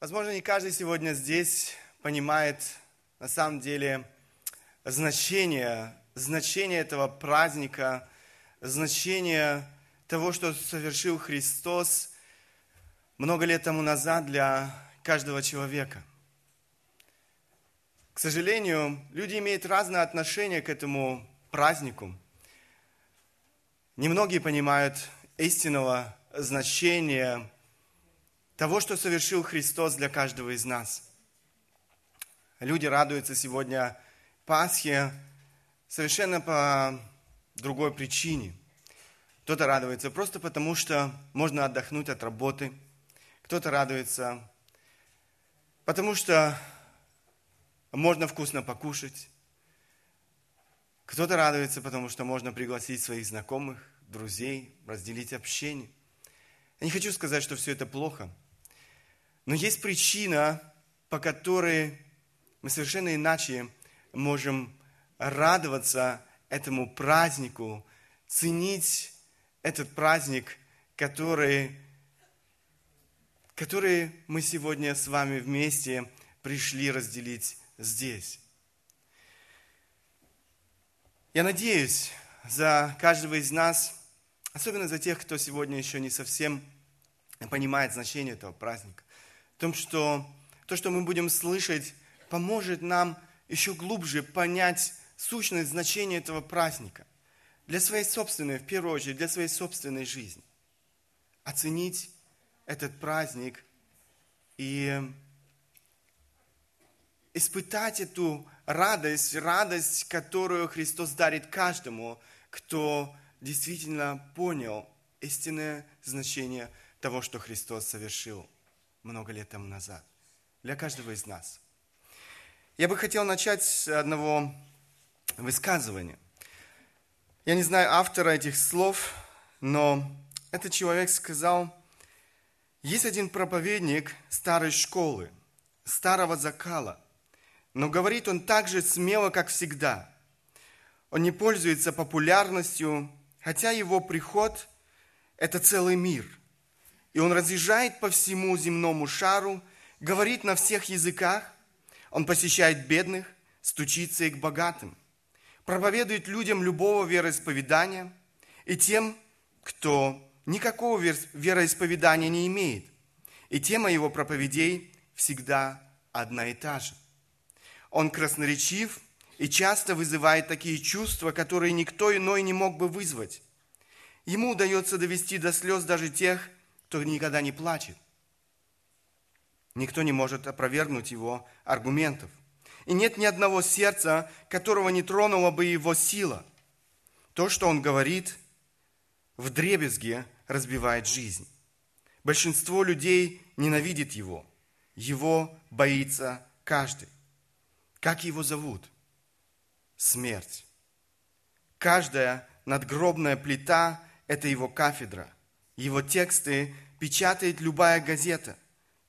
Возможно, не каждый сегодня здесь понимает на самом деле значение, значение этого праздника, значение того, что совершил Христос много лет тому назад для каждого человека. К сожалению, люди имеют разное отношение к этому празднику. Немногие понимают истинного значения того, что совершил Христос для каждого из нас. Люди радуются сегодня Пасхе совершенно по другой причине. Кто-то радуется просто потому, что можно отдохнуть от работы. Кто-то радуется потому, что можно вкусно покушать. Кто-то радуется, потому что можно пригласить своих знакомых, друзей, разделить общение. Я не хочу сказать, что все это плохо. Но есть причина, по которой мы совершенно иначе можем радоваться этому празднику, ценить этот праздник, который, который мы сегодня с вами вместе пришли разделить здесь. Я надеюсь за каждого из нас, особенно за тех, кто сегодня еще не совсем понимает значение этого праздника, том, что то, что мы будем слышать, поможет нам еще глубже понять сущность, значение этого праздника для своей собственной, в первую очередь, для своей собственной жизни. Оценить этот праздник и испытать эту радость, радость, которую Христос дарит каждому, кто действительно понял истинное значение того, что Христос совершил много лет тому назад. Для каждого из нас. Я бы хотел начать с одного высказывания. Я не знаю автора этих слов, но этот человек сказал, есть один проповедник старой школы, старого закала – но говорит он так же смело, как всегда. Он не пользуется популярностью, хотя его приход – это целый мир. И он разъезжает по всему земному шару, говорит на всех языках, он посещает бедных, стучится и к богатым, проповедует людям любого вероисповедания и тем, кто никакого вероисповедания не имеет. И тема его проповедей всегда одна и та же – он красноречив и часто вызывает такие чувства, которые никто иной не мог бы вызвать. Ему удается довести до слез даже тех, кто никогда не плачет. Никто не может опровергнуть его аргументов. И нет ни одного сердца, которого не тронула бы его сила. То, что он говорит, в дребезге разбивает жизнь. Большинство людей ненавидит его. Его боится каждый. Как его зовут? Смерть. Каждая надгробная плита – это его кафедра. Его тексты печатает любая газета.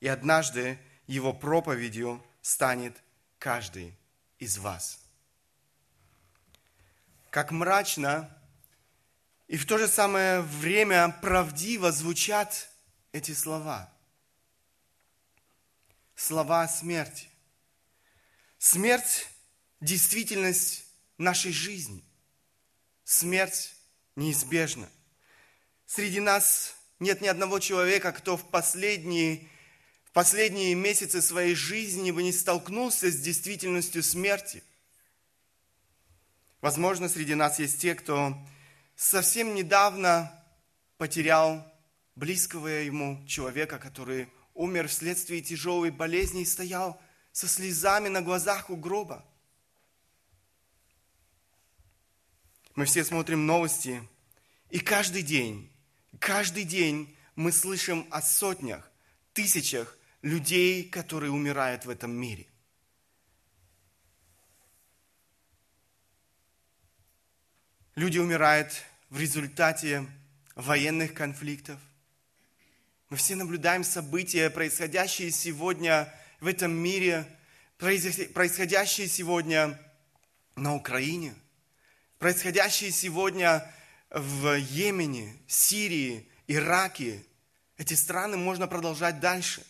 И однажды его проповедью станет каждый из вас. Как мрачно и в то же самое время правдиво звучат эти слова. Слова смерти. Смерть – действительность нашей жизни. Смерть неизбежна. Среди нас нет ни одного человека, кто в последние, в последние месяцы своей жизни бы не столкнулся с действительностью смерти. Возможно, среди нас есть те, кто совсем недавно потерял близкого ему человека, который умер вследствие тяжелой болезни и стоял – со слезами на глазах у гроба. Мы все смотрим новости, и каждый день, каждый день мы слышим о сотнях, тысячах людей, которые умирают в этом мире. Люди умирают в результате военных конфликтов. Мы все наблюдаем события, происходящие сегодня в этом мире, происходящее сегодня на Украине, происходящее сегодня в Йемене, Сирии, Ираке, эти страны можно продолжать дальше.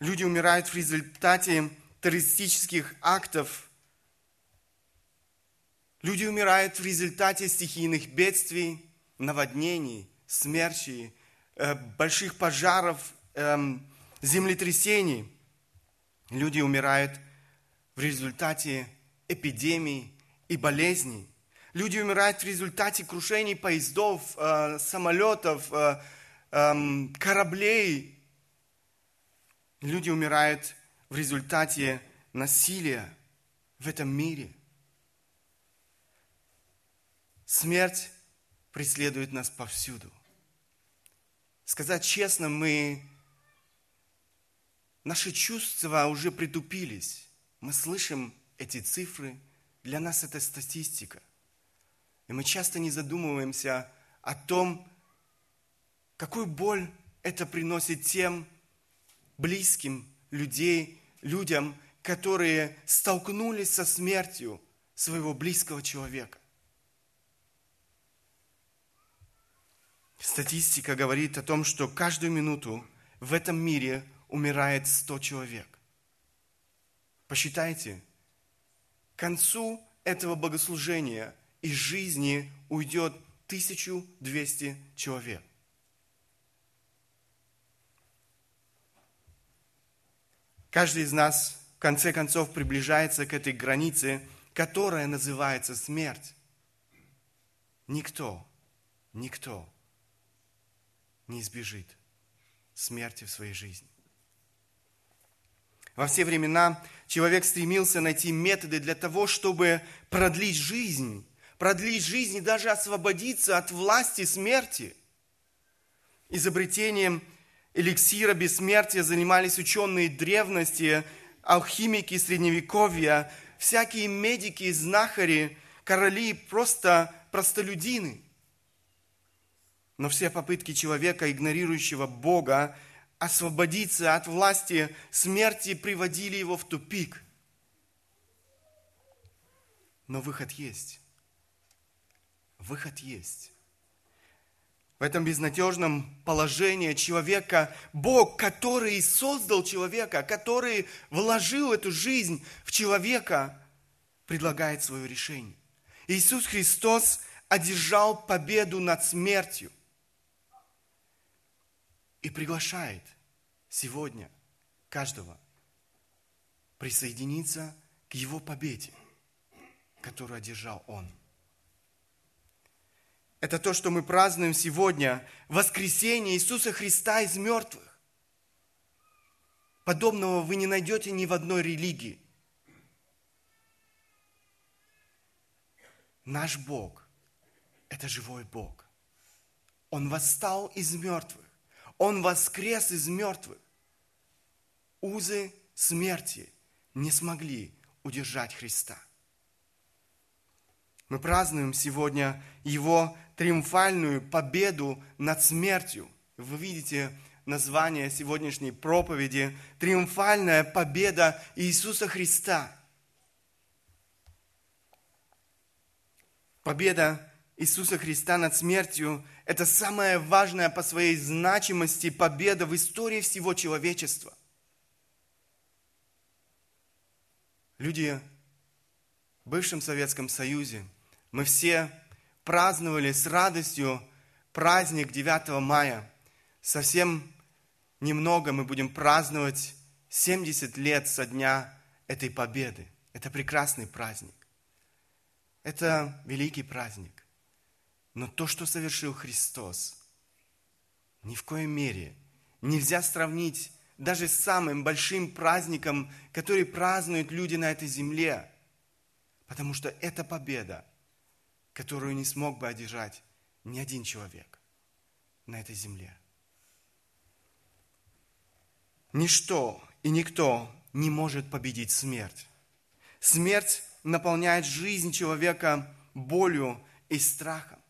Люди умирают в результате террористических актов. Люди умирают в результате стихийных бедствий, наводнений, смерчей, э, больших пожаров, эм, землетрясений. Люди умирают в результате эпидемий и болезней. Люди умирают в результате крушений поездов, э, самолетов, э, э, кораблей. Люди умирают в результате насилия в этом мире. Смерть преследует нас повсюду. Сказать честно, мы, наши чувства уже притупились. Мы слышим эти цифры, для нас это статистика – и мы часто не задумываемся о том, какую боль это приносит тем близким людей, людям, которые столкнулись со смертью своего близкого человека. Статистика говорит о том, что каждую минуту в этом мире умирает 100 человек. Посчитайте, к концу этого богослужения – из жизни уйдет 1200 человек. Каждый из нас в конце концов приближается к этой границе, которая называется смерть. Никто, никто не избежит смерти в своей жизни. Во все времена человек стремился найти методы для того, чтобы продлить жизнь продлить жизнь и даже освободиться от власти смерти. Изобретением эликсира бессмертия занимались ученые древности, алхимики средневековья, всякие медики, знахари, короли, просто простолюдины. Но все попытки человека, игнорирующего Бога, освободиться от власти смерти приводили его в тупик. Но выход есть выход есть. В этом безнадежном положении человека Бог, который создал человека, который вложил эту жизнь в человека, предлагает свое решение. Иисус Христос одержал победу над смертью и приглашает сегодня каждого присоединиться к Его победе, которую одержал Он. Это то, что мы празднуем сегодня, воскресение Иисуса Христа из мертвых. Подобного вы не найдете ни в одной религии. Наш Бог – это живой Бог. Он восстал из мертвых. Он воскрес из мертвых. Узы смерти не смогли удержать Христа. Мы празднуем сегодня Его триумфальную победу над смертью. Вы видите название сегодняшней проповеди «Триумфальная победа Иисуса Христа». Победа Иисуса Христа над смертью – это самая важная по своей значимости победа в истории всего человечества. Люди в бывшем Советском Союзе, мы все праздновали с радостью праздник 9 мая. Совсем немного мы будем праздновать 70 лет со дня этой победы. Это прекрасный праздник. Это великий праздник. Но то, что совершил Христос, ни в коей мере нельзя сравнить даже с самым большим праздником, который празднуют люди на этой земле. Потому что эта победа – которую не смог бы одержать ни один человек на этой земле. Ничто и никто не может победить смерть. Смерть наполняет жизнь человека болью и страхом.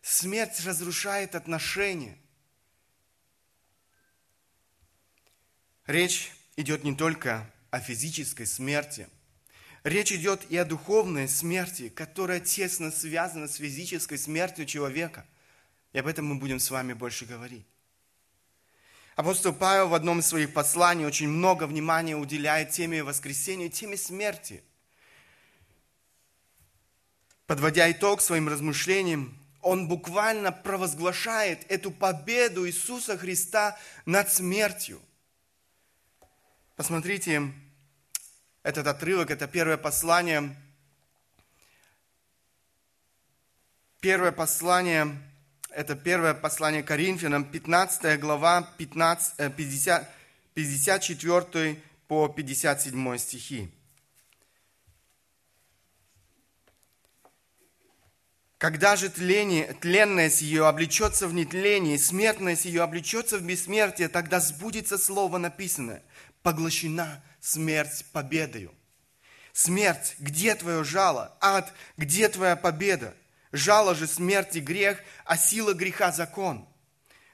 Смерть разрушает отношения. Речь идет не только о физической смерти – Речь идет и о духовной смерти, которая тесно связана с физической смертью человека. И об этом мы будем с вами больше говорить. Апостол Павел в одном из своих посланий очень много внимания уделяет теме воскресения, теме смерти. Подводя итог своим размышлениям, он буквально провозглашает эту победу Иисуса Христа над смертью. Посмотрите, этот отрывок, это первое послание, первое послание это первое послание Коринфянам, 15 глава, 15, 50, 54 по 57 стихи. Когда же тление, тленность ее облечется в нетление, смертность ее облечется в бессмертие, тогда сбудется слово написанное. Поглощена смерть победою. Смерть, где твое жало? Ад, где твоя победа? Жало же смерти грех, а сила греха закон.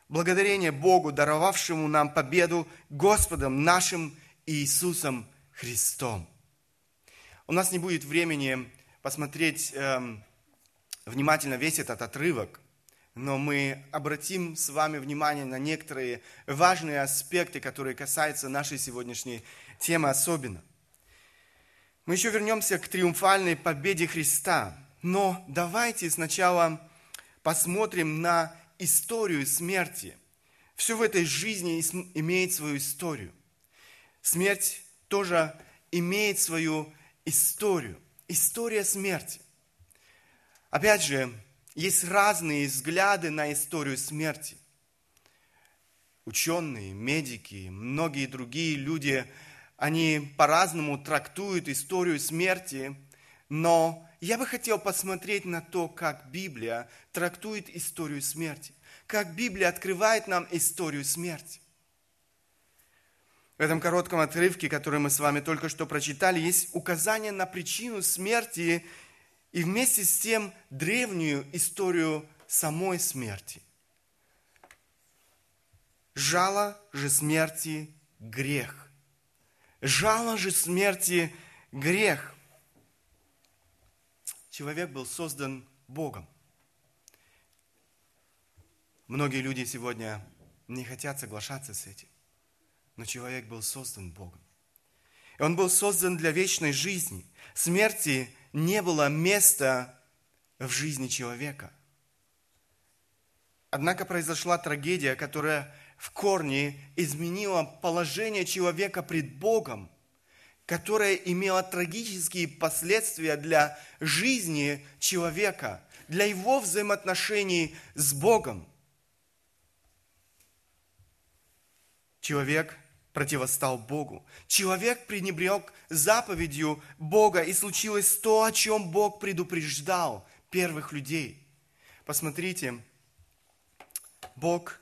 Благодарение Богу, даровавшему нам победу Господом нашим Иисусом Христом. У нас не будет времени посмотреть эм, внимательно весь этот отрывок, но мы обратим с вами внимание на некоторые важные аспекты, которые касаются нашей сегодняшней темы особенно. Мы еще вернемся к триумфальной победе Христа – но давайте сначала посмотрим на историю смерти. Все в этой жизни имеет свою историю. Смерть тоже имеет свою историю. История смерти. Опять же, есть разные взгляды на историю смерти. Ученые, медики, многие другие люди, они по-разному трактуют историю смерти, но я бы хотел посмотреть на то, как Библия трактует историю смерти, как Библия открывает нам историю смерти. В этом коротком отрывке, который мы с вами только что прочитали, есть указание на причину смерти и вместе с тем древнюю историю самой смерти. Жало же смерти – грех. Жало же смерти – грех – человек был создан Богом. Многие люди сегодня не хотят соглашаться с этим, но человек был создан Богом. И он был создан для вечной жизни. Смерти не было места в жизни человека. Однако произошла трагедия, которая в корне изменила положение человека пред Богом – которая имела трагические последствия для жизни человека, для его взаимоотношений с Богом. Человек противостал Богу. Человек пренебрег заповедью Бога, и случилось то, о чем Бог предупреждал первых людей. Посмотрите, Бог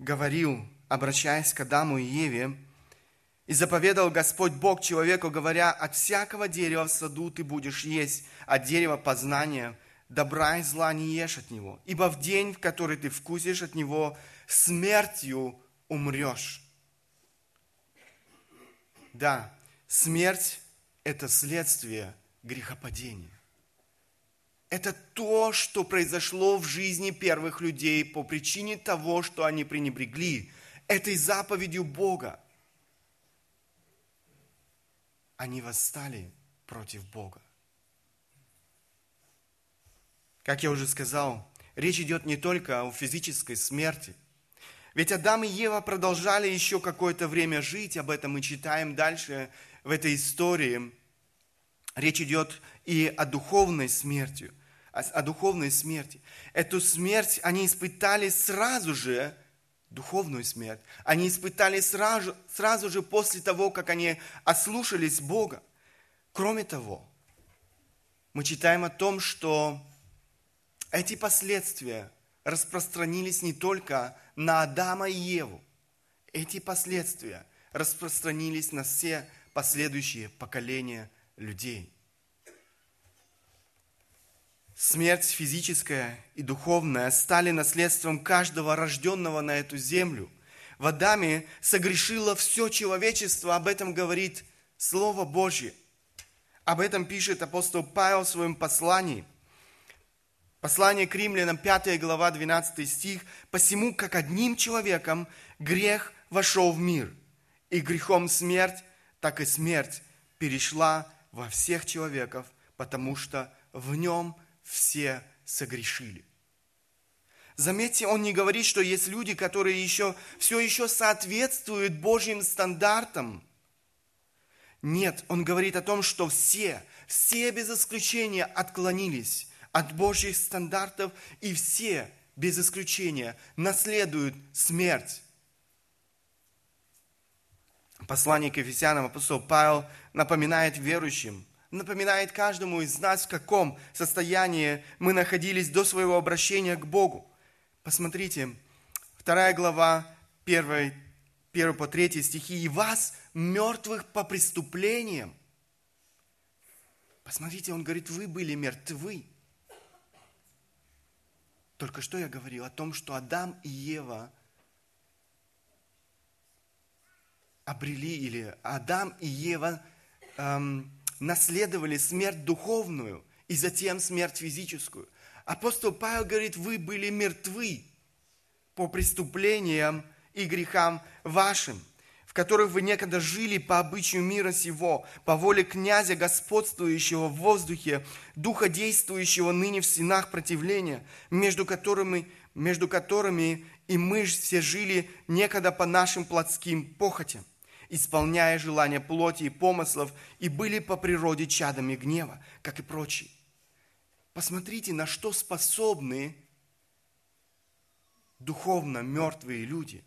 говорил, обращаясь к Адаму и Еве, и заповедал Господь Бог человеку, говоря, от всякого дерева в саду ты будешь есть, от дерева познания добра и зла не ешь от него, ибо в день, в который ты вкусишь от него, смертью умрешь. Да, смерть – это следствие грехопадения. Это то, что произошло в жизни первых людей по причине того, что они пренебрегли этой заповедью Бога – они восстали против Бога. Как я уже сказал, речь идет не только о физической смерти. Ведь Адам и Ева продолжали еще какое-то время жить, об этом мы читаем дальше в этой истории. Речь идет и о духовной смерти, о духовной смерти. Эту смерть они испытали сразу же духовную смерть. Они испытали сразу, сразу же после того, как они ослушались Бога. Кроме того, мы читаем о том, что эти последствия распространились не только на Адама и Еву. Эти последствия распространились на все последующие поколения людей – Смерть физическая и духовная стали наследством каждого рожденного на эту землю. В Адаме согрешило все человечество, об этом говорит Слово Божье. Об этом пишет апостол Павел в своем послании. Послание к римлянам, 5 глава, 12 стих. «Посему, как одним человеком грех вошел в мир, и грехом смерть, так и смерть перешла во всех человеков, потому что в нем все согрешили». Заметьте, он не говорит, что есть люди, которые еще, все еще соответствуют Божьим стандартам. Нет, он говорит о том, что все, все без исключения отклонились от Божьих стандартов, и все без исключения наследуют смерть. Послание к Ефесянам апостол Павел напоминает верующим, напоминает каждому из нас, в каком состоянии мы находились до своего обращения к Богу. Посмотрите, вторая глава, 1, 1 по 3 стихи. «И вас, мертвых по преступлениям». Посмотрите, он говорит, вы были мертвы. Только что я говорил о том, что Адам и Ева обрели, или Адам и Ева эм, наследовали смерть духовную и затем смерть физическую – Апостол Павел говорит, вы были мертвы по преступлениям и грехам вашим, в которых вы некогда жили по обычаю мира сего, по воле князя, господствующего в воздухе, духа действующего ныне в стенах противления, между которыми, между которыми и мы все жили некогда по нашим плотским похотям, исполняя желания плоти и помыслов, и были по природе чадами гнева, как и прочие. Посмотрите, на что способны духовно мертвые люди.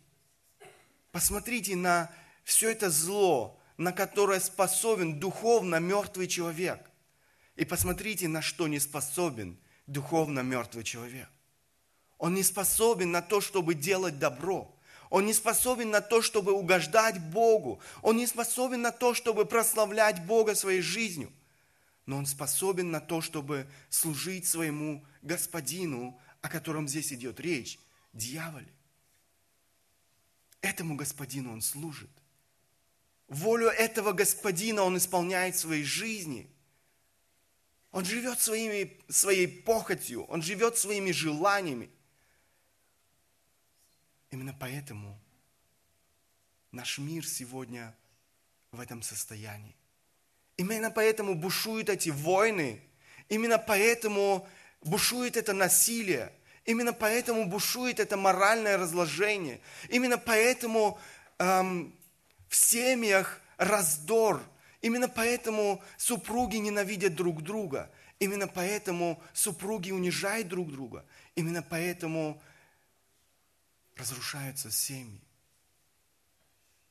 Посмотрите на все это зло, на которое способен духовно мертвый человек. И посмотрите, на что не способен духовно мертвый человек. Он не способен на то, чтобы делать добро. Он не способен на то, чтобы угождать Богу. Он не способен на то, чтобы прославлять Бога своей жизнью – но он способен на то, чтобы служить своему господину, о котором здесь идет речь, дьяволе. Этому господину он служит. Волю этого господина он исполняет в своей жизни. Он живет своими, своей похотью, он живет своими желаниями. Именно поэтому наш мир сегодня в этом состоянии. Именно поэтому бушуют эти войны. Именно поэтому бушует это насилие. Именно поэтому бушует это моральное разложение. Именно поэтому эм, в семьях раздор. Именно поэтому супруги ненавидят друг друга. Именно поэтому супруги унижают друг друга. Именно поэтому разрушаются семьи.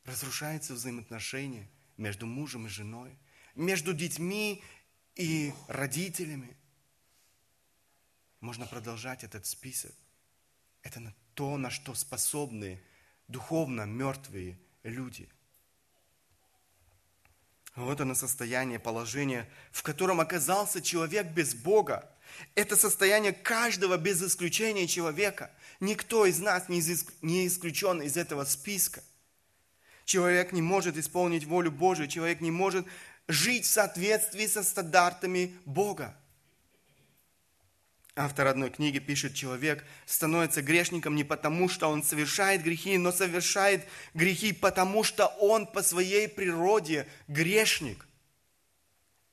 Разрушаются взаимоотношения между мужем и женой между детьми и родителями. Можно продолжать этот список. Это то, на что способны духовно мертвые люди. Вот оно состояние, положение, в котором оказался человек без Бога. Это состояние каждого без исключения человека. Никто из нас не исключен из этого списка. Человек не может исполнить волю Божию, человек не может жить в соответствии со стандартами Бога. Автор одной книги пишет, человек становится грешником не потому, что он совершает грехи, но совершает грехи потому, что он по своей природе грешник.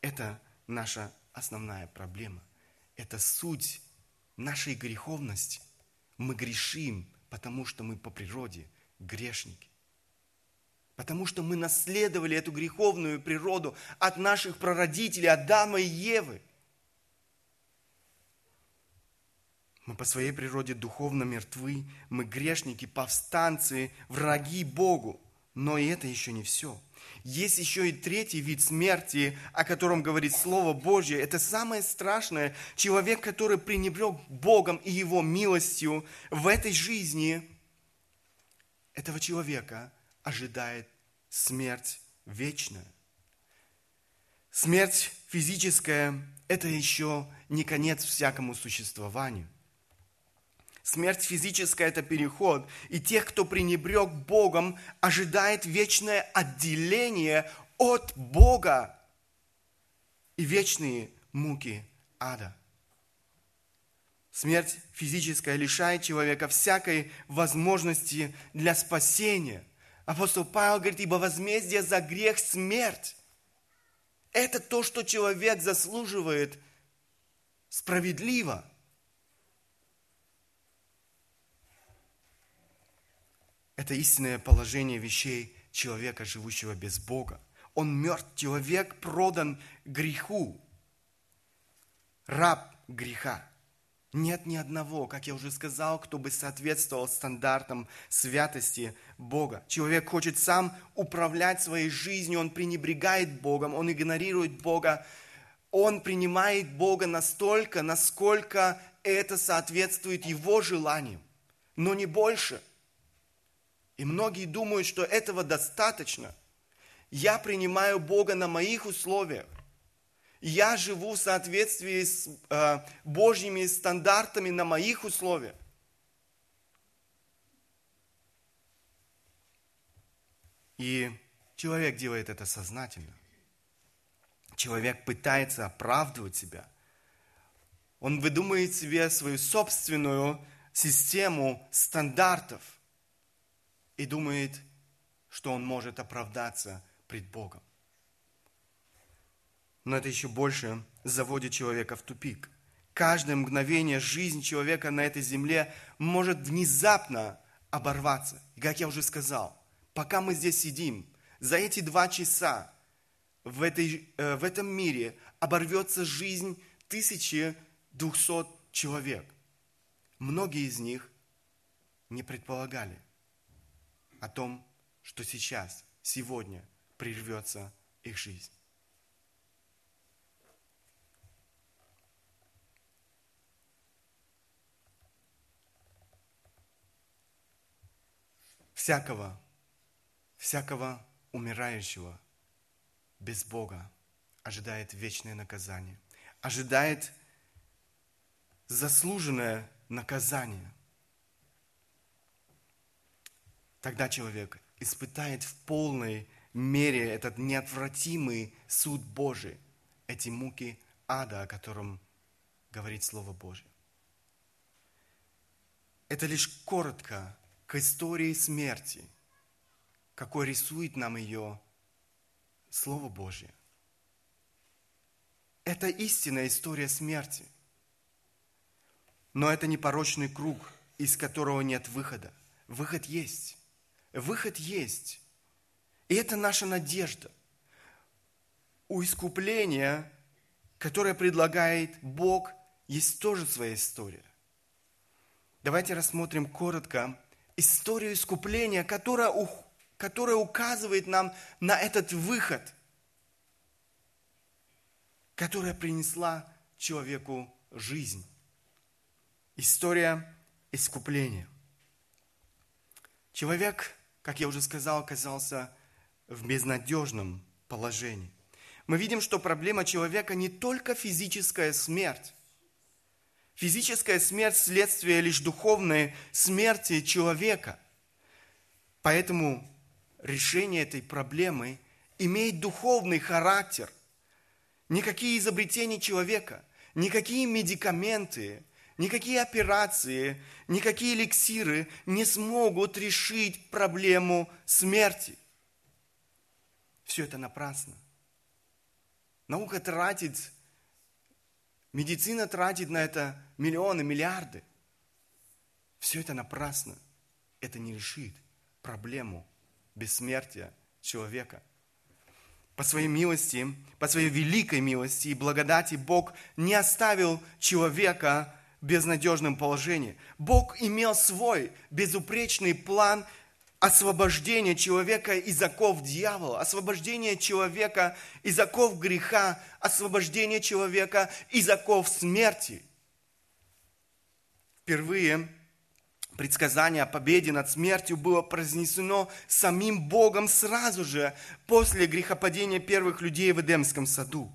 Это наша основная проблема. Это суть нашей греховности. Мы грешим, потому что мы по природе грешники потому что мы наследовали эту греховную природу от наших прародителей Адама и Евы. Мы по своей природе духовно мертвы, мы грешники, повстанцы, враги Богу. Но и это еще не все. Есть еще и третий вид смерти, о котором говорит Слово Божье. Это самое страшное. Человек, который пренебрег Богом и Его милостью в этой жизни, этого человека ожидает смерть вечная. Смерть физическая – это еще не конец всякому существованию. Смерть физическая – это переход, и тех, кто пренебрег Богом, ожидает вечное отделение от Бога и вечные муки ада. Смерть физическая лишает человека всякой возможности для спасения. Апостол Павел говорит, ибо возмездие за грех – смерть. Это то, что человек заслуживает справедливо. Это истинное положение вещей человека, живущего без Бога. Он мертв, человек продан греху, раб греха. Нет ни одного, как я уже сказал, кто бы соответствовал стандартам святости Бога. Человек хочет сам управлять своей жизнью, он пренебрегает Богом, он игнорирует Бога, он принимает Бога настолько, насколько это соответствует его желаниям, но не больше. И многие думают, что этого достаточно. Я принимаю Бога на моих условиях. Я живу в соответствии с э, Божьими стандартами на моих условиях. И человек делает это сознательно. Человек пытается оправдывать себя. Он выдумывает себе свою собственную систему стандартов и думает, что он может оправдаться пред Богом но это еще больше заводит человека в тупик. Каждое мгновение жизни человека на этой земле может внезапно оборваться. И как я уже сказал, пока мы здесь сидим, за эти два часа в, этой, э, в этом мире оборвется жизнь 1200 человек. Многие из них не предполагали о том, что сейчас, сегодня прервется их жизнь. всякого, всякого умирающего без Бога ожидает вечное наказание, ожидает заслуженное наказание. Тогда человек испытает в полной мере этот неотвратимый суд Божий, эти муки ада, о котором говорит Слово Божье. Это лишь коротко к истории смерти, какой рисует нам ее Слово Божье. Это истинная история смерти. Но это не порочный круг, из которого нет выхода. Выход есть. Выход есть. И это наша надежда. У искупления, которое предлагает Бог, есть тоже своя история. Давайте рассмотрим коротко историю искупления, которая, которая указывает нам на этот выход, которая принесла человеку жизнь. История искупления. Человек, как я уже сказал, оказался в безнадежном положении. Мы видим, что проблема человека не только физическая смерть, Физическая смерть – следствие лишь духовной смерти человека. Поэтому решение этой проблемы имеет духовный характер. Никакие изобретения человека, никакие медикаменты, никакие операции, никакие эликсиры не смогут решить проблему смерти. Все это напрасно. Наука тратит Медицина тратит на это миллионы, миллиарды. Все это напрасно. Это не решит проблему бессмертия человека. По своей милости, по своей великой милости и благодати Бог не оставил человека безнадежном положении. Бог имел свой безупречный план освобождение человека из оков дьявола, освобождение человека из оков греха, освобождение человека из оков смерти. Впервые предсказание о победе над смертью было произнесено самим Богом сразу же после грехопадения первых людей в Эдемском саду.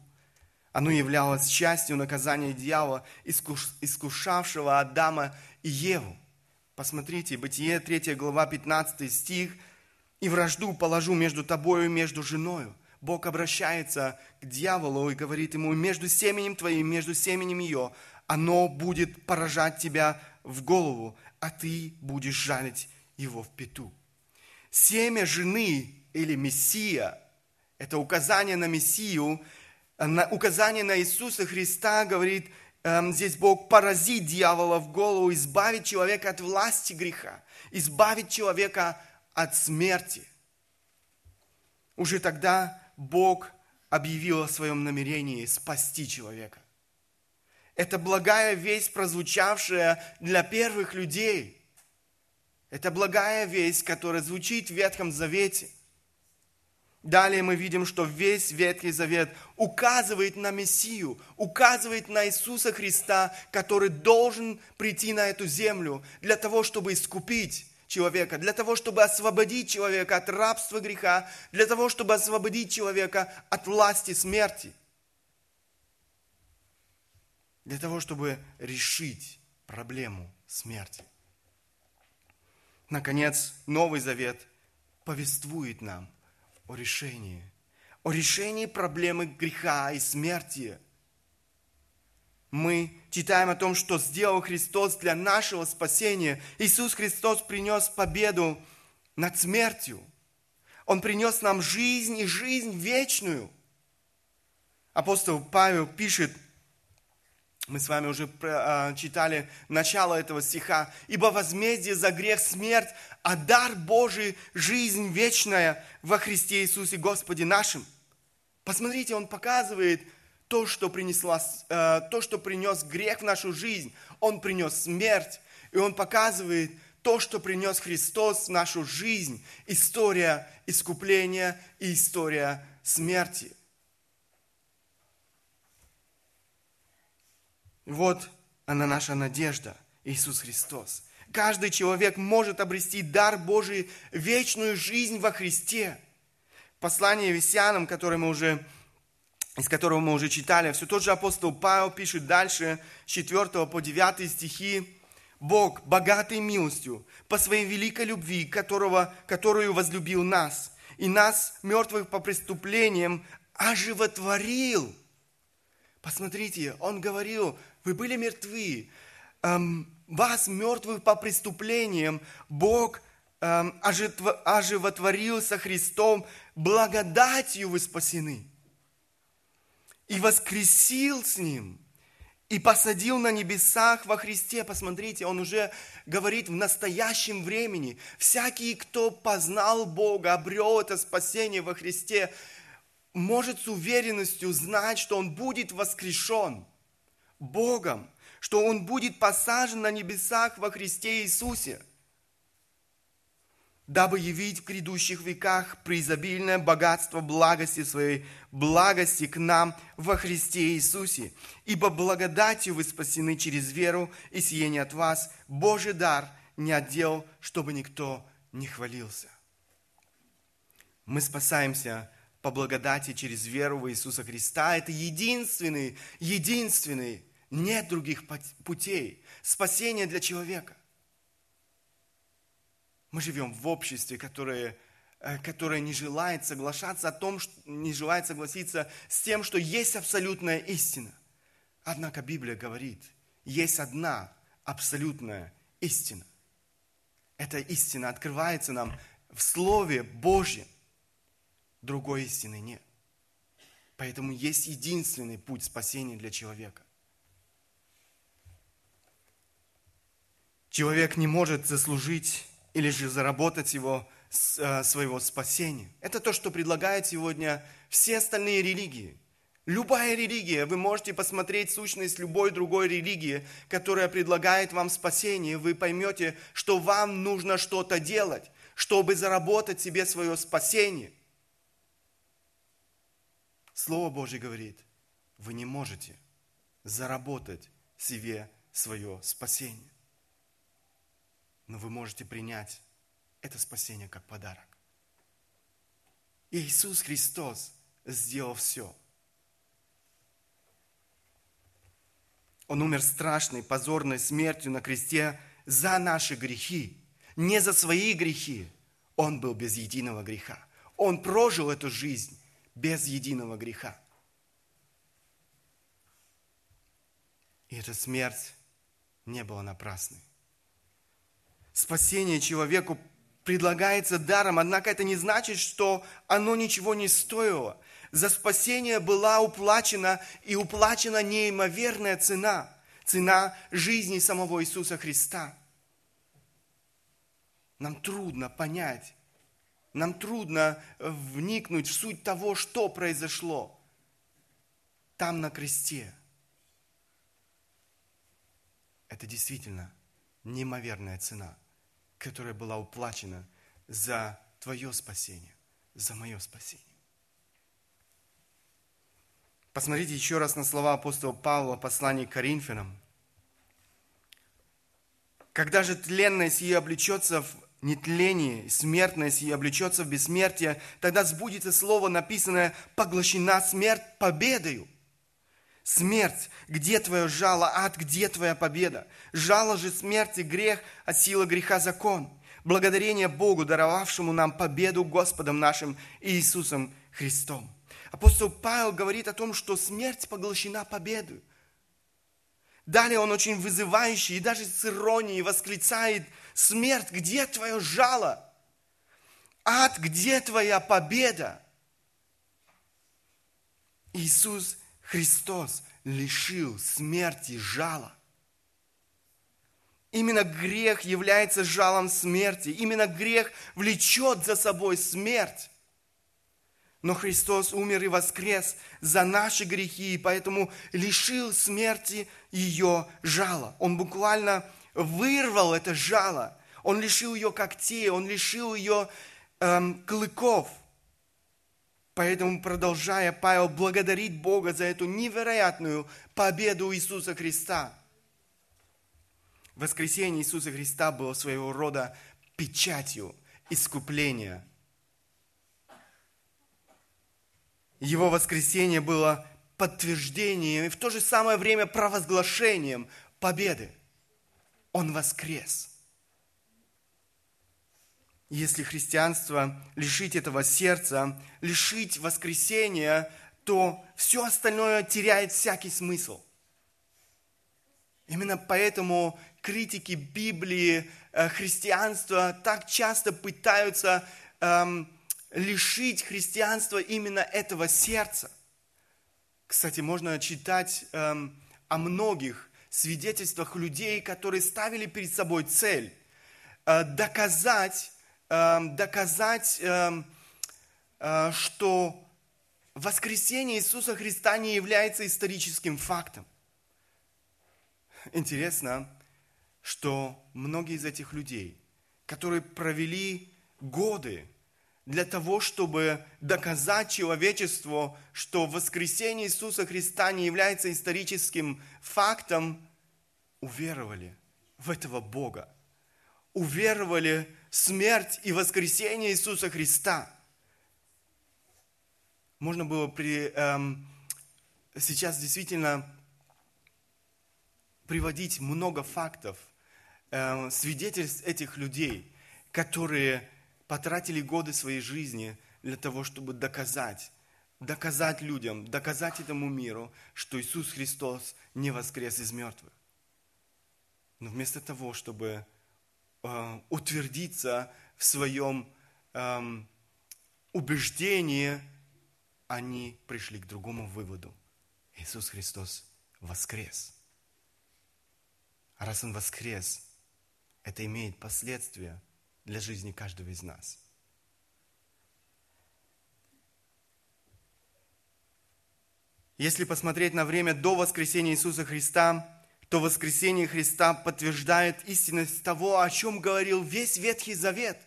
Оно являлось частью наказания дьявола, искушавшего Адама и Еву. Посмотрите, Бытие 3 глава 15 стих. «И вражду положу между тобою и между женою». Бог обращается к дьяволу и говорит ему, между семенем твоим, между семенем ее, оно будет поражать тебя в голову, а ты будешь жалить его в пету. Семя жены или Мессия – это указание на Мессию, на указание на Иисуса Христа, говорит эм, здесь Бог, поразить дьявола в голову, избавить человека от власти греха, избавить человека от смерти. Уже тогда Бог объявил о своем намерении спасти человека. Это благая весть, прозвучавшая для первых людей. Это благая весть, которая звучит в Ветхом Завете. Далее мы видим, что весь Ветхий Завет указывает на Мессию, указывает на Иисуса Христа, который должен прийти на эту землю для того, чтобы искупить человека, для того, чтобы освободить человека от рабства греха, для того, чтобы освободить человека от власти смерти – для того, чтобы решить проблему смерти. Наконец, Новый Завет повествует нам о решении, о решении проблемы греха и смерти. Мы читаем о том, что сделал Христос для нашего спасения. Иисус Христос принес победу над смертью. Он принес нам жизнь и жизнь вечную. Апостол Павел пишет – мы с вами уже а, читали начало этого стиха. «Ибо возмездие за грех смерть, а дар Божий – жизнь вечная во Христе Иисусе Господе нашим». Посмотрите, он показывает то, что, принесла, а, то, что принес грех в нашу жизнь. Он принес смерть, и он показывает то, что принес Христос в нашу жизнь. История искупления и история смерти – Вот она наша надежда, Иисус Христос. Каждый человек может обрести дар Божий, вечную жизнь во Христе. Послание Весянам, которое мы уже, из которого мы уже читали, все тот же апостол Павел пишет дальше, с 4 по 9 стихи, Бог, богатый милостью, по своей великой любви, которого, которую возлюбил нас, и нас, мертвых по преступлениям, оживотворил. Посмотрите, он говорил, вы были мертвы. Эм, вас, мертвых по преступлениям, Бог эм, оживотворил со Христом, благодатью вы спасены. И воскресил с Ним, и посадил на небесах во Христе. Посмотрите, Он уже говорит в настоящем времени. Всякий, кто познал Бога, обрел это спасение во Христе, может с уверенностью знать, что он будет воскрешен – Богом, что Он будет посажен на небесах во Христе Иисусе, дабы явить в грядущих веках преизобильное богатство благости своей, благости к нам во Христе Иисусе. Ибо благодатью вы спасены через веру, и сие от вас, Божий дар не отдел, чтобы никто не хвалился. Мы спасаемся по благодати через веру в Иисуса Христа. Это единственный, единственный нет других путей спасения для человека. Мы живем в обществе, которое, э, которое не желает соглашаться о том, не желает согласиться с тем, что есть абсолютная истина. Однако Библия говорит, есть одна абсолютная истина. Эта истина открывается нам в Слове Божьем. Другой истины нет. Поэтому есть единственный путь спасения для человека. Человек не может заслужить или же заработать его, э, своего спасения. Это то, что предлагают сегодня все остальные религии. Любая религия, вы можете посмотреть сущность любой другой религии, которая предлагает вам спасение, вы поймете, что вам нужно что-то делать, чтобы заработать себе свое спасение. Слово Божье говорит, вы не можете заработать себе свое спасение но вы можете принять это спасение как подарок. Иисус Христос сделал все. Он умер страшной, позорной смертью на кресте за наши грехи, не за свои грехи. Он был без единого греха. Он прожил эту жизнь без единого греха. И эта смерть не была напрасной. Спасение человеку предлагается даром, однако это не значит, что оно ничего не стоило. За спасение была уплачена и уплачена неимоверная цена, цена жизни самого Иисуса Христа. Нам трудно понять, нам трудно вникнуть в суть того, что произошло там на кресте. Это действительно неимоверная цена, которая была уплачена за твое спасение, за мое спасение. Посмотрите еще раз на слова апостола Павла в послании к Коринфянам. Когда же тленность ее облечется в нетление, смертность ее облечется в бессмертие, тогда сбудется слово, написанное «поглощена смерть победою». Смерть, где твое жало, ад, где твоя победа? Жало же смерти, грех, а сила греха закон. Благодарение Богу, даровавшему нам победу Господом нашим Иисусом Христом. Апостол Павел говорит о том, что смерть поглощена победой. Далее он очень вызывающий и даже с иронией восклицает, смерть, где твое жало? Ад, где твоя победа? Иисус Христос лишил смерти жала. Именно грех является жалом смерти. Именно грех влечет за собой смерть. Но Христос умер и воскрес за наши грехи, и поэтому лишил смерти ее жала. Он буквально вырвал это жало. Он лишил ее когтей, он лишил ее эм, клыков – Поэтому, продолжая, Павел благодарит Бога за эту невероятную победу Иисуса Христа. Воскресение Иисуса Христа было своего рода печатью искупления. Его воскресение было подтверждением и в то же самое время провозглашением победы. Он воскрес – если христианство лишить этого сердца, лишить воскресения, то все остальное теряет всякий смысл. Именно поэтому критики Библии, э, христианства так часто пытаются эм, лишить христианства именно этого сердца. Кстати, можно читать эм, о многих свидетельствах людей, которые ставили перед собой цель э, доказать доказать, эм, э, что воскресение Иисуса Христа не является историческим фактом. Интересно, что многие из этих людей, которые провели годы для того, чтобы доказать человечеству, что воскресение Иисуса Христа не является историческим фактом, уверовали в этого Бога, уверовали смерть и воскресение Иисуса Христа. Можно было при, эм, сейчас действительно приводить много фактов, эм, свидетельств этих людей, которые потратили годы своей жизни для того, чтобы доказать, доказать людям, доказать этому миру, что Иисус Христос не воскрес из мертвых. Но вместо того, чтобы утвердиться в своем эм, убеждении, они пришли к другому выводу. Иисус Христос воскрес. А раз Он воскрес, это имеет последствия для жизни каждого из нас. Если посмотреть на время до воскресения Иисуса Христа, то воскресение Христа подтверждает истинность того, о чем говорил весь Ветхий Завет.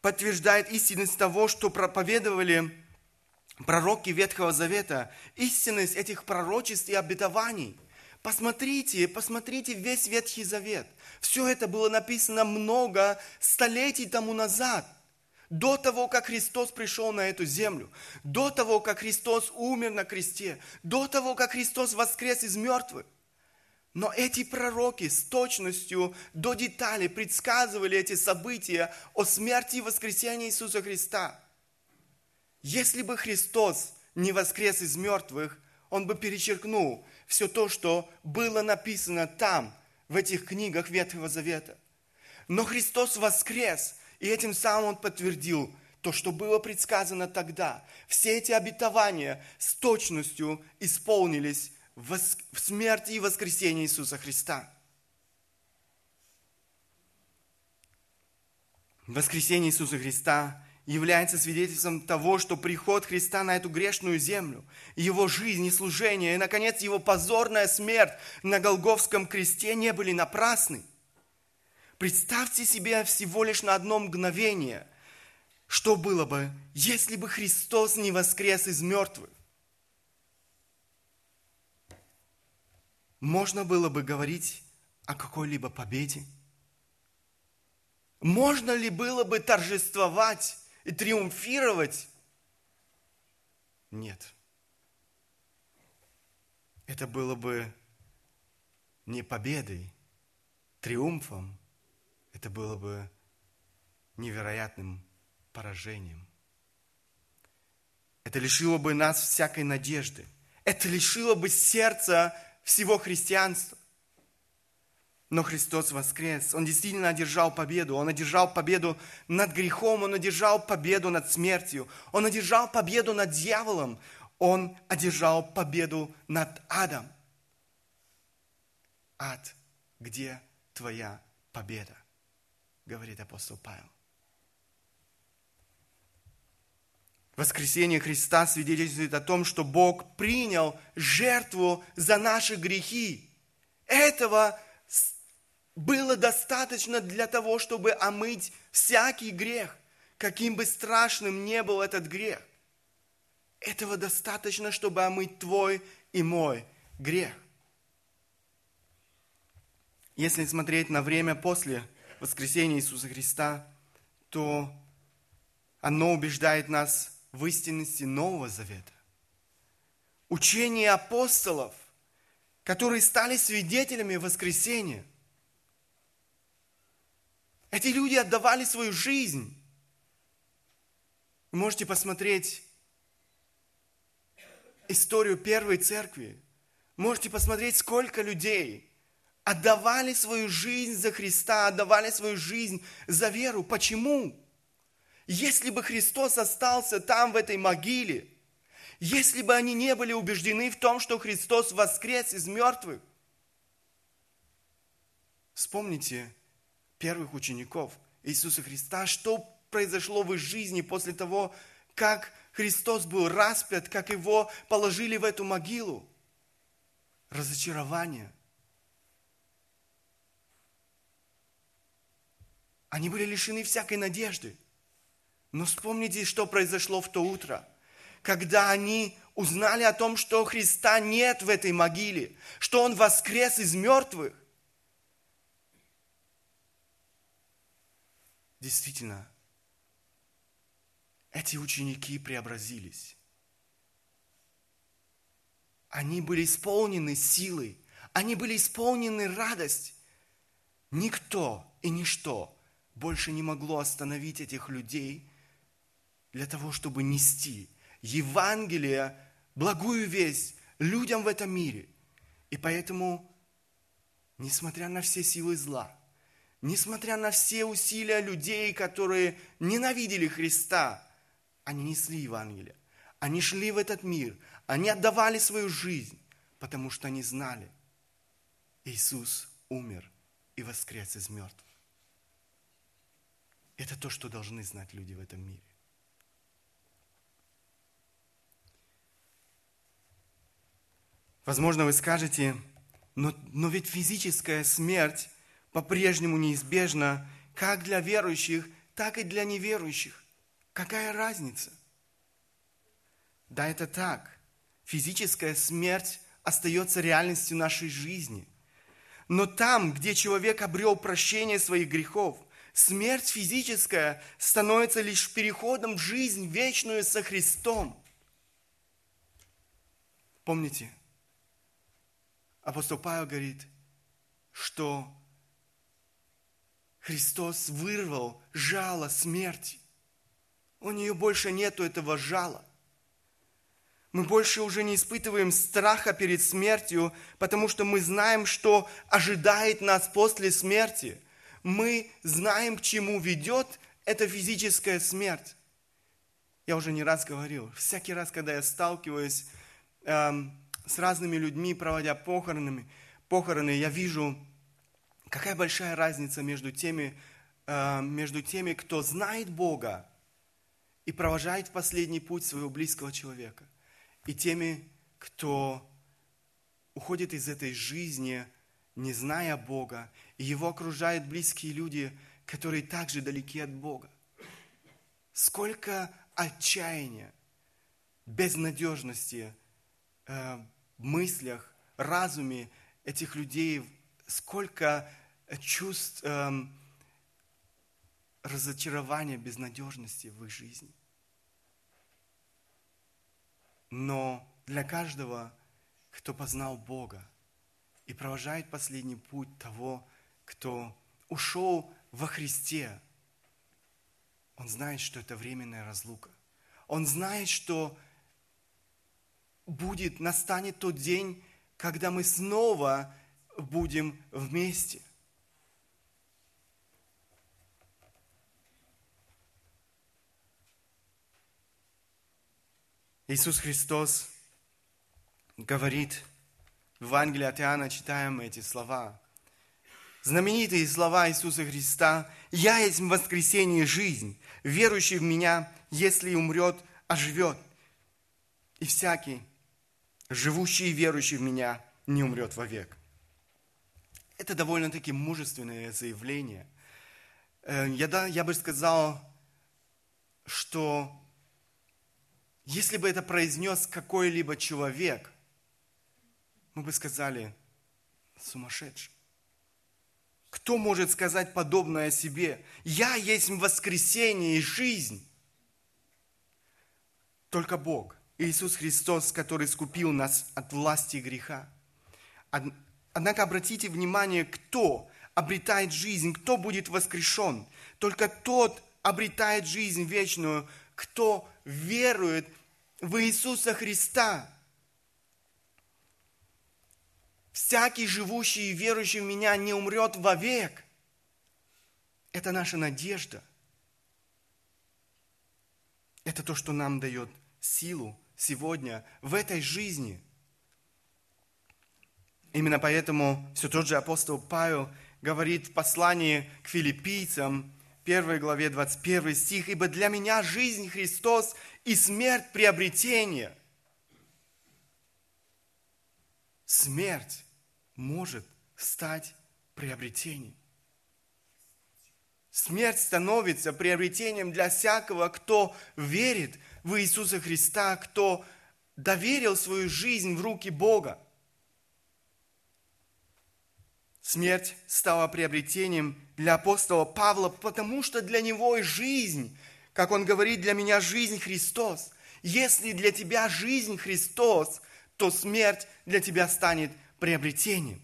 Подтверждает истинность того, что проповедовали пророки Ветхого Завета, истинность этих пророчеств и обетований. Посмотрите, посмотрите весь Ветхий Завет. Все это было написано много столетий тому назад – до того, как Христос пришел на эту землю, до того, как Христос умер на кресте, до того, как Христос воскрес из мертвых. Но эти пророки с точностью до деталей предсказывали эти события о смерти и воскресении Иисуса Христа. Если бы Христос не воскрес из мертвых, Он бы перечеркнул все то, что было написано там, в этих книгах Ветхого Завета. Но Христос воскрес, и этим самым Он подтвердил то, что было предсказано тогда. Все эти обетования с точностью исполнились в смерти и воскресении Иисуса Христа. Воскресение Иисуса Христа является свидетельством того, что приход Христа на эту грешную землю, его жизнь и служение, и, наконец, его позорная смерть на Голговском кресте не были напрасны. Представьте себе всего лишь на одно мгновение, что было бы, если бы Христос не воскрес из мертвых. Можно было бы говорить о какой-либо победе? Можно ли было бы торжествовать и триумфировать? Нет. Это было бы не победой, триумфом, это было бы невероятным поражением. Это лишило бы нас всякой надежды. Это лишило бы сердца всего христианства. Но Христос воскрес. Он действительно одержал победу. Он одержал победу над грехом. Он одержал победу над смертью. Он одержал победу над дьяволом. Он одержал победу над адом. Ад, где твоя победа? Говорит апостол Павел. Воскресение Христа свидетельствует о том, что Бог принял жертву за наши грехи. Этого было достаточно для того, чтобы омыть всякий грех, каким бы страшным не был этот грех. Этого достаточно, чтобы омыть твой и мой грех. Если смотреть на время после воскресения Иисуса Христа, то оно убеждает нас в истинности Нового Завета. Учение апостолов, которые стали свидетелями воскресения – эти люди отдавали свою жизнь. Можете посмотреть историю первой церкви. Можете посмотреть, сколько людей отдавали свою жизнь за Христа, отдавали свою жизнь за веру. Почему? Если бы Христос остался там, в этой могиле, если бы они не были убеждены в том, что Христос воскрес из мертвых, вспомните, первых учеников Иисуса Христа, что произошло в их жизни после того, как Христос был распят, как его положили в эту могилу. Разочарование. Они были лишены всякой надежды. Но вспомните, что произошло в то утро, когда они узнали о том, что Христа нет в этой могиле, что Он воскрес из мертвых. Действительно, эти ученики преобразились. Они были исполнены силой, они были исполнены радость. Никто и ничто больше не могло остановить этих людей для того, чтобы нести Евангелие, благую весть людям в этом мире. И поэтому, несмотря на все силы зла – Несмотря на все усилия людей, которые ненавидели Христа, они несли Евангелие. Они шли в этот мир. Они отдавали свою жизнь, потому что они знали, Иисус умер и воскрес из мертвых. Это то, что должны знать люди в этом мире. Возможно, вы скажете, но, но ведь физическая смерть по-прежнему неизбежна как для верующих, так и для неверующих. Какая разница? Да, это так. Физическая смерть остается реальностью нашей жизни. Но там, где человек обрел прощение своих грехов, смерть физическая становится лишь переходом в жизнь вечную со Христом. Помните, апостол Павел говорит, что Христос вырвал жало смерти. У нее больше нету этого жала. Мы больше уже не испытываем страха перед смертью, потому что мы знаем, что ожидает нас после смерти. Мы знаем, к чему ведет эта физическая смерть. Я уже не раз говорил, всякий раз, когда я сталкиваюсь эм, с разными людьми, проводя похоронами, похороны, я вижу, какая большая разница между теми, э, между теми, кто знает Бога и провожает последний путь своего близкого человека и теми, кто уходит из этой жизни, не зная Бога, и его окружают близкие люди, которые также далеки от Бога. Сколько отчаяния, безнадежности э, мыслях, разуме этих людей, сколько чувств э, разочарования, безнадежности в их жизни – но для каждого, кто познал Бога и провожает последний путь того, кто ушел во Христе, он знает, что это временная разлука. Он знает, что будет, настанет тот день, когда мы снова будем вместе – Иисус Христос говорит, в Евангелии от Иоанна читаем эти слова. Знаменитые слова Иисуса Христа «Я есть воскресение жизнь, верующий в Меня, если умрет, оживет, и всякий, живущий и верующий в Меня, не умрет вовек». Это довольно-таки мужественное заявление. Э, я, да, я бы сказал, что если бы это произнес какой-либо человек, мы бы сказали, сумасшедший. Кто может сказать подобное о себе? Я есть воскресение и жизнь. Только Бог, Иисус Христос, который скупил нас от власти греха. Однако обратите внимание, кто обретает жизнь, кто будет воскрешен. Только тот обретает жизнь вечную, кто верует в Иисуса Христа. Всякий живущий и верующий в Меня не умрет вовек. Это наша надежда. Это то, что нам дает силу сегодня, в этой жизни. Именно поэтому все тот же апостол Павел говорит в послании к филиппийцам, 1 главе 21 стих, «Ибо для меня жизнь Христос и смерть приобретение». Смерть может стать приобретением. Смерть становится приобретением для всякого, кто верит в Иисуса Христа, кто доверил свою жизнь в руки Бога. Смерть стала приобретением для апостола Павла, потому что для него и жизнь, как он говорит, для меня жизнь Христос. Если для тебя жизнь Христос, то смерть для тебя станет приобретением.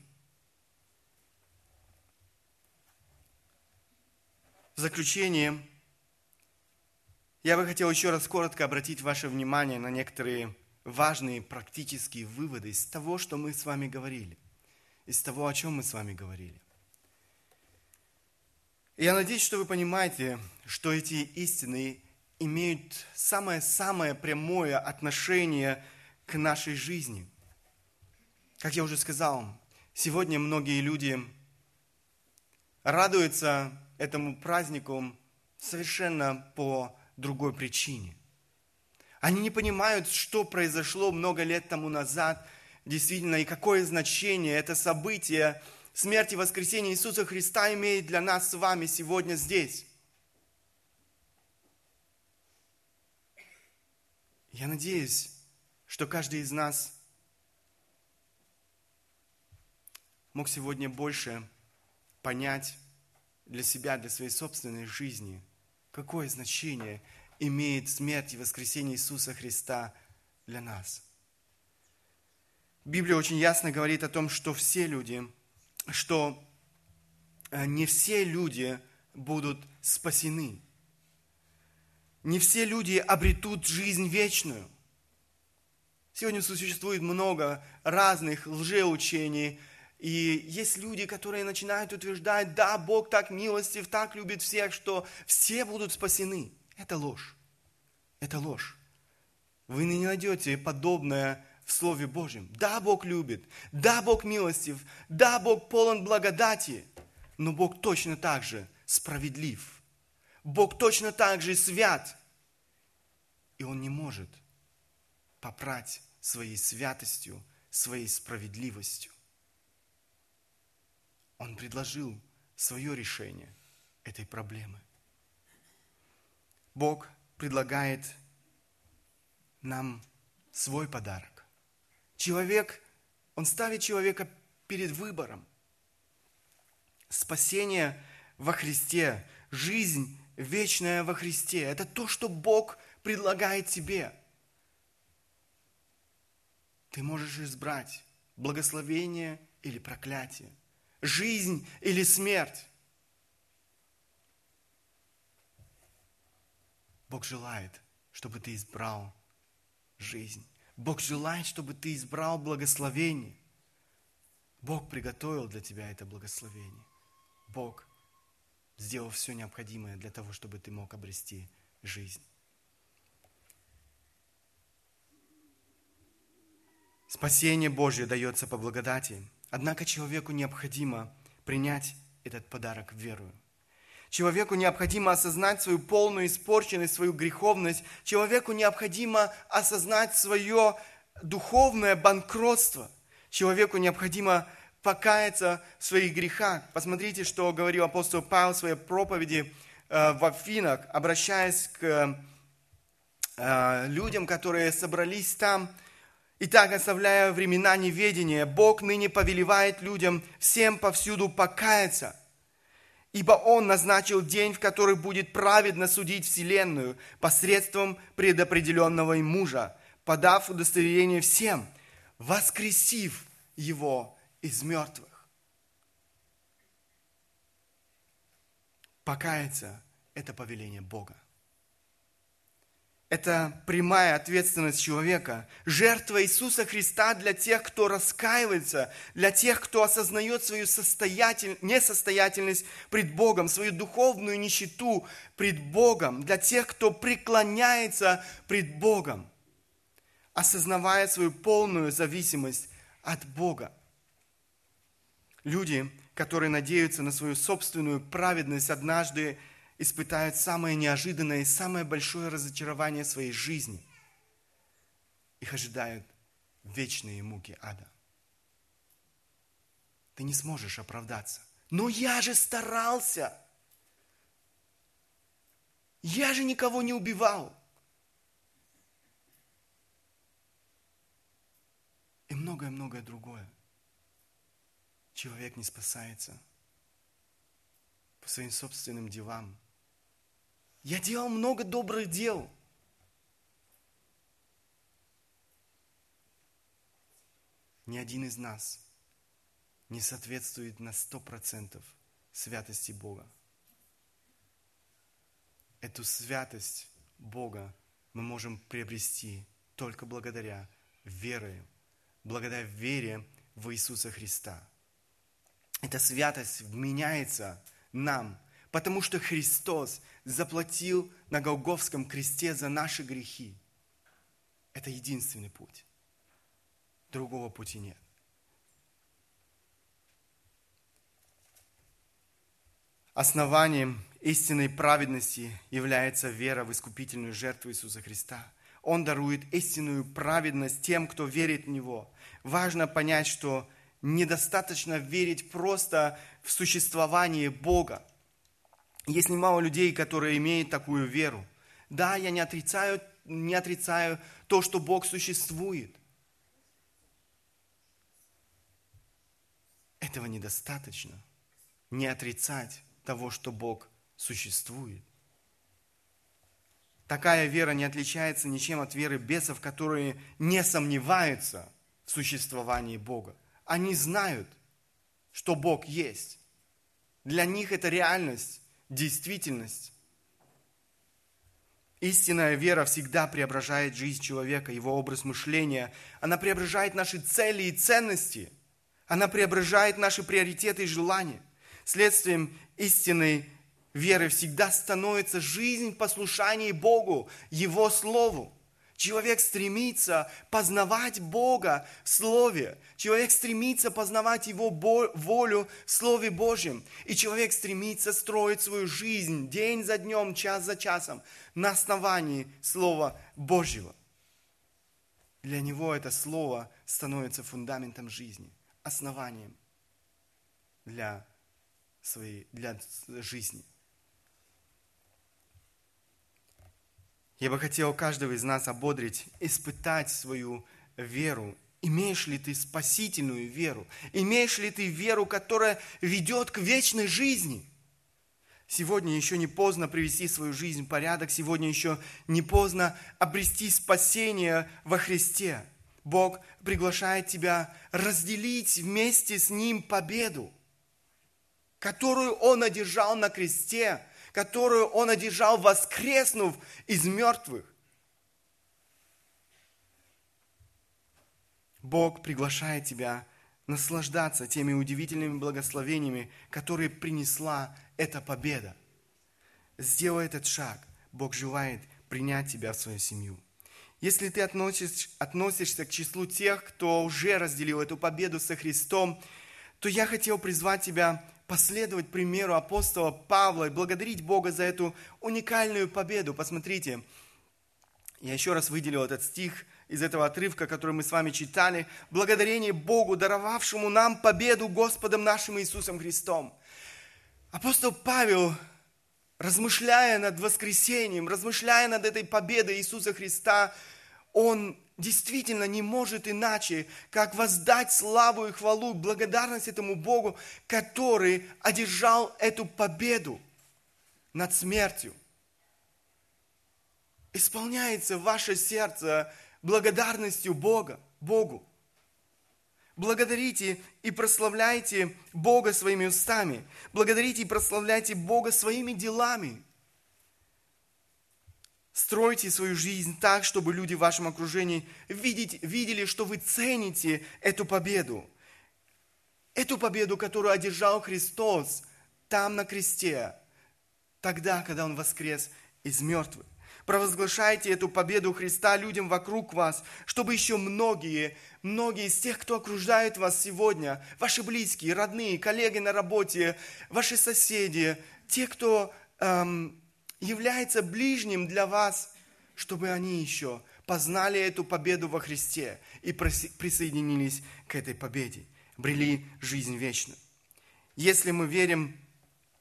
В заключение, я бы хотел еще раз коротко обратить ваше внимание на некоторые важные практические выводы из того, что мы с вами говорили – из того, о чем мы с вами говорили. Я надеюсь, что вы понимаете, что эти истины имеют самое-самое прямое отношение к нашей жизни. Как я уже сказал, сегодня многие люди радуются этому празднику совершенно по другой причине. Они не понимают, что произошло много лет тому назад – действительно и какое значение это событие смерти и воскресения Иисуса Христа имеет для нас с вами сегодня здесь. Я надеюсь, что каждый из нас мог сегодня больше понять для себя, для своей собственной жизни, какое значение имеет смерть и воскресение Иисуса Христа для нас – Библия очень ясно говорит о том, что все люди, что э, не все люди будут спасены. Не все люди обретут жизнь вечную. Сегодня существует много разных лжеучений, и есть люди, которые начинают утверждать, да, Бог так милостив, так любит всех, что все будут спасены. Это ложь. Это ложь. Вы не найдете подобное в Слове Божьем. Да, Бог любит, да, Бог милостив, да, Бог полон благодати, но Бог точно так же справедлив. Бог точно так же свят. И Он не может попрать своей святостью, своей справедливостью. Он предложил свое решение этой проблемы. Бог предлагает нам свой подарок. Человек, он ставит человека перед выбором. Спасение во Христе, жизнь вечная во Христе. Это то, что Бог предлагает тебе. Ты можешь избрать благословение или проклятие жизнь или смерть. Бог желает, чтобы ты избрал жизнь. Бог желает, чтобы ты избрал благословение. Бог приготовил для тебя это благословение. Бог сделал все необходимое для того, чтобы ты мог обрести жизнь. Спасение Божье дается по благодати – Однако человеку необходимо принять этот подарок верою. Человеку необходимо осознать свою полную испорченность, свою греховность. Человеку необходимо осознать свое духовное банкротство. Человеку необходимо покаяться в своих грехах. Посмотрите, что говорил апостол Павел в своей проповеди э, в Афинах, обращаясь к э, людям, которые собрались там – Итак, оставляя времена неведения, Бог ныне повелевает людям всем повсюду покаяться, ибо Он назначил день, в который будет праведно судить вселенную посредством предопределенного им мужа, подав удостоверение всем, воскресив его из мертвых. Покаяться – это повеление Бога. Это прямая ответственность человека. Жертва Иисуса Христа для тех, кто раскаивается, для тех, кто осознает свою состоятель... несостоятельность пред Богом, свою духовную нищету пред Богом, для тех, кто преклоняется пред Богом, осознавая свою полную зависимость от Бога. Люди, которые надеются на свою собственную праведность, однажды испытают самое неожиданное и самое большое разочарование своей жизни. Их ожидают вечные муки ада. Ты не сможешь оправдаться. Но я же старался. Я же никого не убивал. И многое-многое другое. Человек не спасается по своим собственным делам – я делал много добрых дел. Ни один из нас не соответствует на сто процентов святости Бога. Эту святость Бога мы можем приобрести только благодаря вере, благодаря вере в Иисуса Христа. Эта святость вменяется нам потому что Христос заплатил на Голговском кресте за наши грехи. Это единственный путь. Другого пути нет. Основанием истинной праведности является вера в искупительную жертву Иисуса Христа. Он дарует истинную праведность тем, кто верит в Него. Важно понять, что недостаточно верить просто в существование Бога. Есть немало людей, которые имеют такую веру. Да, я не отрицаю, не отрицаю то, что Бог существует. Этого недостаточно. Не отрицать того, что Бог существует. Такая вера не отличается ничем от веры бесов, которые не сомневаются в существовании Бога. Они знают, что Бог есть. Для них это реальность действительность. Истинная вера всегда преображает жизнь человека, его образ мышления. Она преображает наши цели и ценности. Она преображает наши приоритеты и желания. Следствием истинной веры всегда становится жизнь в послушании Богу, Его Слову. Человек стремится познавать Бога в Слове. Человек стремится познавать Его волю в Слове Божьем. И человек стремится строить свою жизнь день за днем, час за часом на основании Слова Божьего. Для него это Слово становится фундаментом жизни, основанием для, своей, для жизни. Я бы хотел каждого из нас ободрить, испытать свою веру. Имеешь ли ты спасительную веру? Имеешь ли ты веру, которая ведет к вечной жизни? Сегодня еще не поздно привести свою жизнь в порядок, сегодня еще не поздно обрести спасение во Христе. Бог приглашает тебя разделить вместе с Ним победу, которую Он одержал на кресте – которую Он одержал, воскреснув из мертвых. Бог приглашает тебя наслаждаться теми удивительными благословениями, которые принесла эта победа. Сделай этот шаг. Бог желает принять тебя в свою семью. Если ты относишь, относишься к числу тех, кто уже разделил эту победу со Христом, то я хотел призвать тебя последовать примеру апостола Павла и благодарить Бога за эту уникальную победу. Посмотрите, я еще раз выделил этот стих из этого отрывка, который мы с вами читали. Благодарение Богу, даровавшему нам победу Господом нашим Иисусом Христом. Апостол Павел, размышляя над воскресением, размышляя над этой победой Иисуса Христа, он действительно не может иначе, как воздать славу и хвалу, благодарность этому Богу, который одержал эту победу над смертью. Исполняется ваше сердце благодарностью Бога, Богу. Благодарите и прославляйте Бога своими устами. Благодарите и прославляйте Бога своими делами – Стройте свою жизнь так, чтобы люди в вашем окружении видеть, видели, что вы цените эту победу. Эту победу, которую одержал Христос там на кресте, тогда, когда Он воскрес из мертвых. Провозглашайте эту победу Христа людям вокруг вас, чтобы еще многие, многие из тех, кто окружает вас сегодня, ваши близкие, родные, коллеги на работе, ваши соседи, те, кто эм, является ближним для вас, чтобы они еще познали эту победу во Христе и присоединились к этой победе, брели жизнь вечную. Если мы верим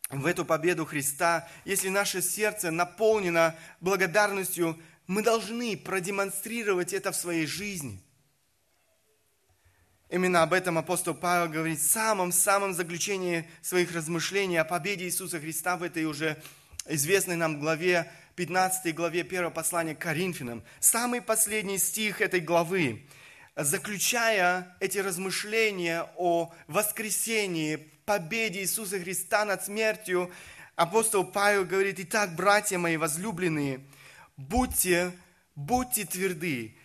в эту победу Христа, если наше сердце наполнено благодарностью, мы должны продемонстрировать это в своей жизни. Именно об этом апостол Павел говорит в самом-самом заключении своих размышлений о победе Иисуса Христа в этой уже известной нам главе, 15 главе 1 послания к Коринфянам, самый последний стих этой главы, заключая эти размышления о воскресении, победе Иисуса Христа над смертью, апостол Павел говорит, «Итак, братья мои возлюбленные, будьте, будьте тверды,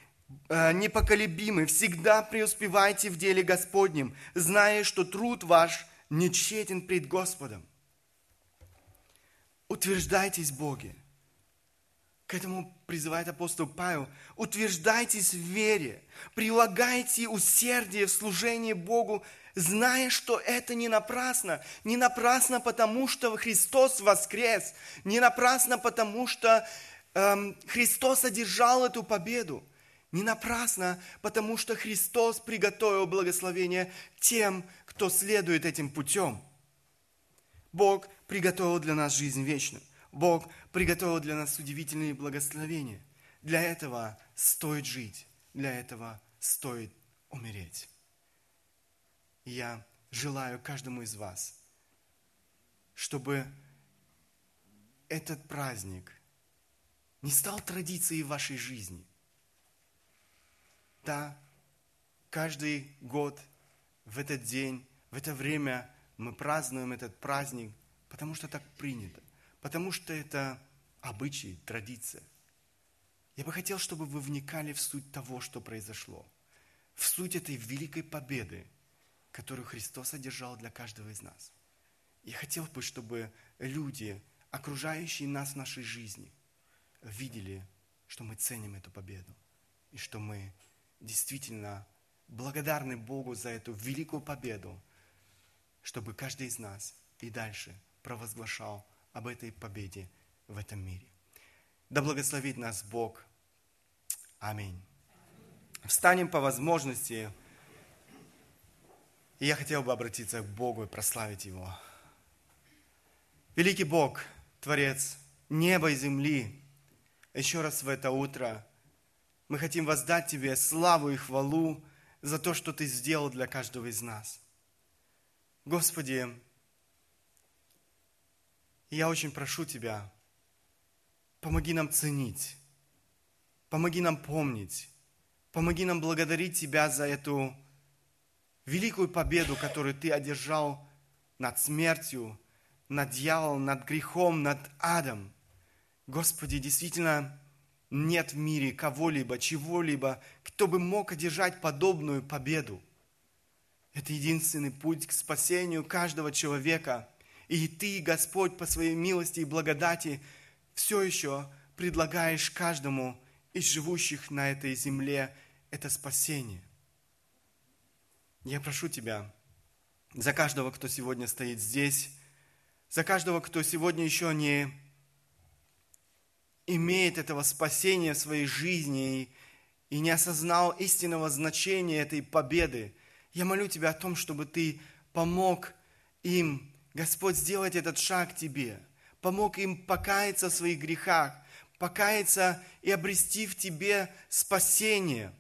э, непоколебимы, всегда преуспевайте в деле Господнем, зная, что труд ваш не тщетен пред Господом. Утверждайтесь в Боге. К этому призывает апостол Павел. Утверждайтесь в вере, прилагайте усердие в служении Богу, зная, что это не напрасно. Не напрасно, потому что Христос воскрес. Не напрасно, потому что эм, Христос одержал эту победу. Не напрасно, потому что Христос приготовил благословение тем, кто следует этим путем. Бог приготовил для нас жизнь вечную. Бог приготовил для нас удивительные благословения. Для этого стоит жить, для этого стоит умереть. И я желаю каждому из вас, чтобы этот праздник не стал традицией вашей жизни. Да, каждый год в этот день, в это время мы празднуем этот праздник – потому что так принято, потому что это обычай, традиция. Я бы хотел, чтобы вы вникали в суть того, что произошло. В суть этой великой победы, которую Христос одержал для каждого из нас. Я хотел бы, чтобы люди, окружающие нас в нашей жизни, видели, что мы ценим эту победу. И что мы действительно благодарны Богу за эту великую победу, чтобы каждый из нас и дальше провозглашал об этой победе в этом мире. Да благословит нас Бог. Аминь. Встанем по возможности. И я хотел бы обратиться к Богу и прославить Его. Великий Бог, Творец неба и земли, еще раз в это утро мы хотим воздать Тебе славу и хвалу за то, что Ты сделал для каждого из нас. Господи, я очень прошу Тебя, Помоги нам ценить. Помоги нам помнить. Помоги нам благодарить Тебя за эту великую победу, которую Ты одержал над смертью, над дьяволом, над грехом, над адом. Господи, действительно, нет в мире кого-либо, чего-либо, кто бы мог одержать подобную победу. Это единственный путь к спасению каждого человека. И Ты, Господь, по своей милости и благодати – все еще предлагаешь каждому из живущих на этой земле это спасение. Я прошу Тебя за каждого, кто сегодня стоит здесь, за каждого, кто сегодня еще не имеет этого спасения в своей жизни и не осознал истинного значения этой победы. Я молю Тебя о том, чтобы Ты помог им, Господь, сделать этот шаг Тебе – помог им покаяться в своих грехах, покаяться и обрести в Тебе спасение.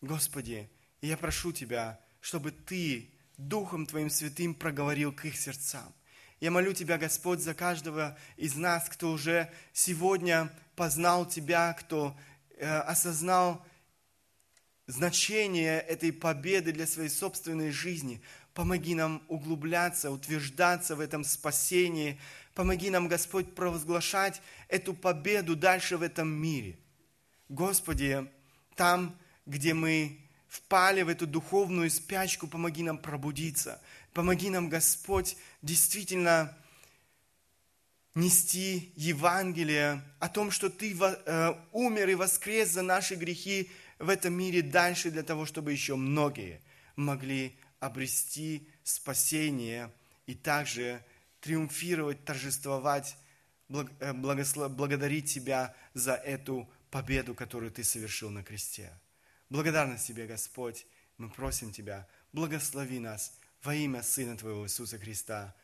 Господи, я прошу Тебя, чтобы Ты Духом Твоим Святым проговорил к их сердцам. Я молю Тебя, Господь, за каждого из нас, кто уже сегодня познал Тебя, кто э, осознал значение этой победы для своей собственной жизни. Помоги нам углубляться, утверждаться в этом спасении, Помоги нам, Господь, провозглашать эту победу дальше в этом мире. Господи, там, где мы впали в эту духовную спячку, помоги нам пробудиться. Помоги нам, Господь, действительно нести Евангелие о том, что Ты э, умер и воскрес за наши грехи в этом мире дальше для того, чтобы еще многие могли обрести спасение и также триумфировать, торжествовать, э, благодарить Тебя за эту победу, которую Ты совершил на кресте. Благодарность Тебе, Господь. Мы просим Тебя, благослови нас во имя Сына Твоего Иисуса Христа.